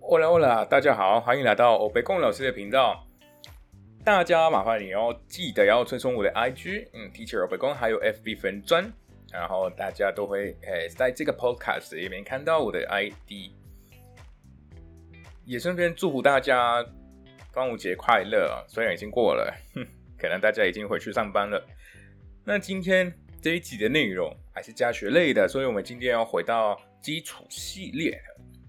Hola，Hola，大家好，欢迎来到欧贝贡老师的频道。大家麻烦你哦，记得要追踪我的 IG，嗯，Teacher 欧贝贡还有 FB 粉专，然后大家都会诶在这个 Podcast 里面看到我的 ID。也顺便祝福大家端午节快乐啊！虽然已经过了，哼，可能大家已经回去上班了。那今天这一集的内容还是教学类的，所以我们今天要回到基础系列。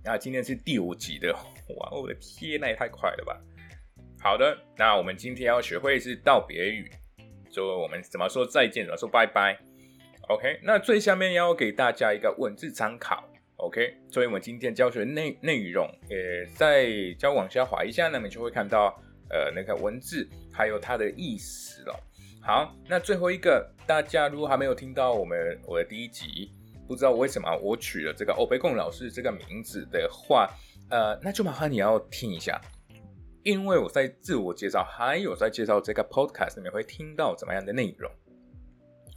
那今天是第五集的，哇，我的天，那也太快了吧！好的，那我们今天要学会是道别语，就我们怎么说再见，怎么说拜拜。OK，那最下面要给大家一个文字参考。OK，所以我们今天教学内内容，呃，再再往下滑一下，那么就会看到呃那个文字还有它的意思了。好，那最后一个，大家如果还没有听到我们我的第一集。不知道为什么我取了这个欧贝贡老师这个名字的话，呃，那就麻烦你要听一下，因为我在自我介绍还有在介绍这个 podcast 里面会听到怎么样的内容。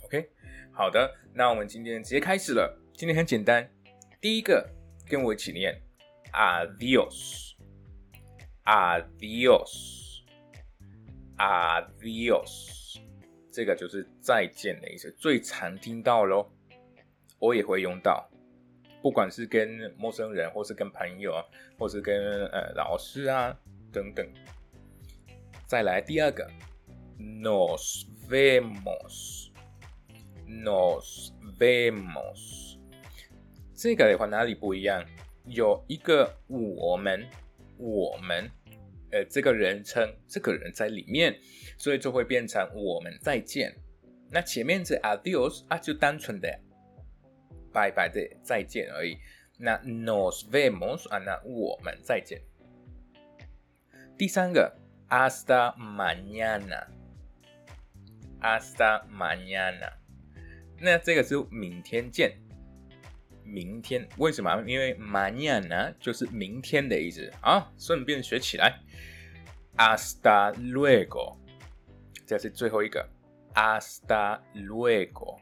OK，好的，那我们今天直接开始了。今天很简单，第一个跟我一起念，adios，adios，adios，这个就是再见的意思，最常听到喽。我也会用到，不管是跟陌生人，或是跟朋友，或是跟呃老师啊等等。再来第二个，nos vemos，nos vemos，这个的话哪里不一样？有一个我们，我们，呃，这个人称，这个人在里面，所以就会变成我们再见。那前面这 adios 啊，就单纯的。拜拜的再见而已。那 nos vemos 啊，那我们再见。第三个 hasta mañana，hasta mañana，那这个是明天见。明天为什么？因为 mañana 就是明天的意思啊。顺便学起来，hasta luego，这是最后一个 hasta luego。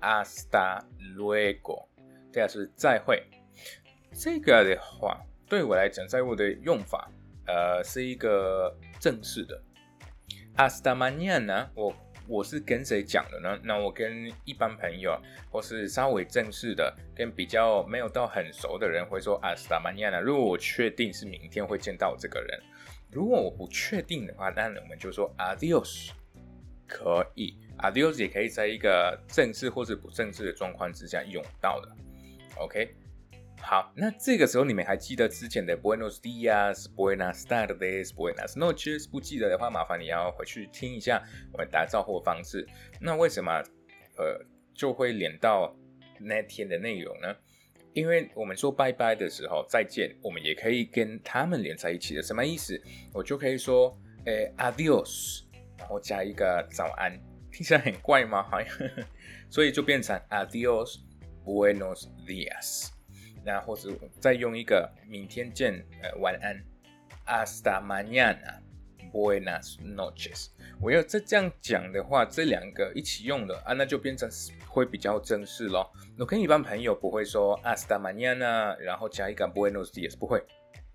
Hasta luego，这个是再会。这个的话，对我来讲，在我的用法，呃，是一个正式的。Hasta mañana，我我是跟谁讲的呢？那我跟一般朋友，或是稍微正式的，跟比较没有到很熟的人，会说 Hasta mañana。如果我确定是明天会见到这个人，如果我不确定的话，那我们就说 Adios，可以。Adios 也可以在一个正式或是不正式的状况之下用到的。OK，好，那这个时候你们还记得之前的 Buenos dias、Buenas tardes、Buenas noches？不记得的话，麻烦你要回去听一下我们打招呼的方式。那为什么呃就会连到那天的内容呢？因为我们说拜拜的时候再见，我们也可以跟他们连在一起的。什么意思？我就可以说，诶，Adios，然后加一个早安。听起来很怪吗？好像，所以就变成 Adios, Buenos dias。那或者再用一个明天见，呃，晚安，Hasta mañana, Buenas noches。我要再这样讲的话，这两个一起用的啊，那就变成会比较正式咯。我跟一般朋友不会说 Asta mañana，然后加一个 Buenos dias，不会，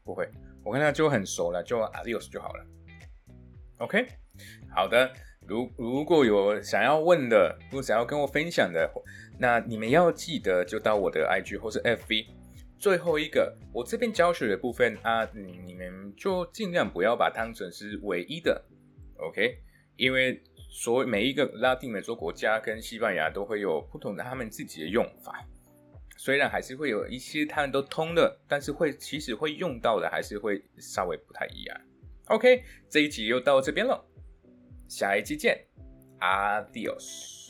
不会。我跟他就很熟了，就 Adios 就好了。OK，好的。如如果有想要问的，如果想要跟我分享的，那你们要记得就到我的 IG 或是 FB。最后一个，我这边教学的部分啊，你们就尽量不要把当成是唯一的，OK？因为所每一个拉丁美洲国家跟西班牙都会有不同的他们自己的用法，虽然还是会有一些他们都通的，但是会其实会用到的还是会稍微不太一样。OK，这一集又到这边了。下一期见，Adios。